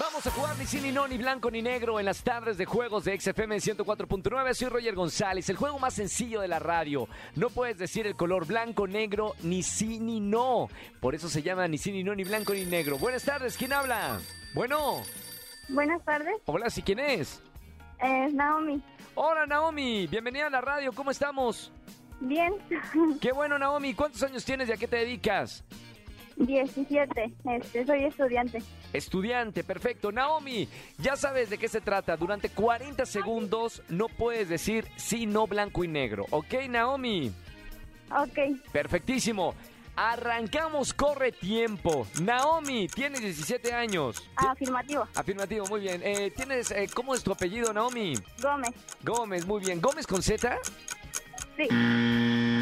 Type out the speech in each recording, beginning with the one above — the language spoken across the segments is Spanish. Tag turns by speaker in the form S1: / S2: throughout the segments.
S1: Vamos a jugar ni sí, ni no, ni blanco, ni negro en las tardes de juegos de XFM 104.9. Soy Roger González, el juego más sencillo de la radio. No puedes decir el color blanco, negro, ni sí, ni no. Por eso se llama ni sí, ni no, ni blanco, ni negro. Buenas tardes, ¿quién habla? Bueno.
S2: Buenas tardes,
S1: Hola, ¿sí quién es?
S2: es Naomi.
S1: Hola, Naomi. Bienvenida a la radio. ¿Cómo estamos?
S2: Bien,
S1: Qué bueno, Naomi. ¿Cuántos años tienes y a qué te dedicas?
S2: 17, este, soy estudiante.
S1: Estudiante, perfecto. Naomi, ya sabes de qué se trata. Durante 40 segundos no puedes decir sí, no, blanco y negro. ¿Ok, Naomi?
S2: Ok,
S1: Perfectísimo. Arrancamos, corre tiempo. Naomi, tienes 17 años. Ti-
S2: afirmativo.
S1: Afirmativo, muy bien. Eh, ¿Tienes, eh, cómo es tu apellido, Naomi?
S2: Gómez,
S1: Gómez, muy bien. ¿Gómez con Z?
S2: sí.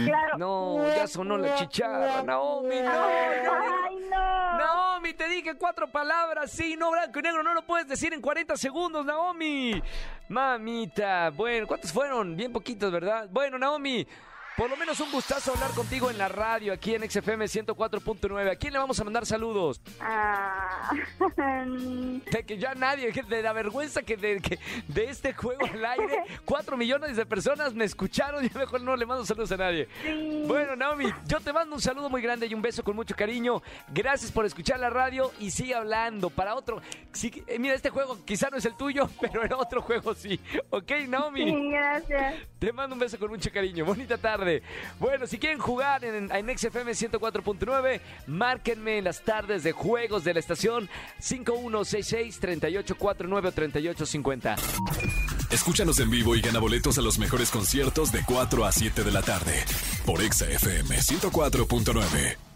S2: Claro.
S1: No, ya sonó la chicharra, Naomi. No,
S2: Ay, no.
S1: Naomi, te dije cuatro palabras, sí, no blanco y negro, no lo puedes decir en 40 segundos, Naomi. Mamita, bueno, ¿cuántos fueron? Bien poquitos, ¿verdad? Bueno, Naomi, por lo menos un gustazo hablar contigo en la radio, aquí en XFM 104.9. ¿A quién le vamos a mandar saludos?
S2: Ah,
S1: De que ya nadie, de la vergüenza que de, que de este juego al aire, cuatro millones de personas me escucharon y mejor no le mando saludos a nadie.
S2: sí.
S1: Bueno, Naomi, yo te mando un saludo muy grande y un beso con mucho cariño. Gracias por escuchar la radio y sigue hablando para otro. Eh, mira, este juego quizá no es el tuyo, pero el otro juego sí. ¿Ok, Naomi?
S2: Sí, gracias.
S1: Te mando un beso con mucho cariño. Bonita tarde. Bueno, si quieren jugar en, en XFM 104.9, márquenme en las tardes de juegos de la estación 5166-3849 o 3850.
S3: Escúchanos en vivo y gana boletos a los mejores conciertos de 4 a 7 de la tarde por Exa FM 104.9.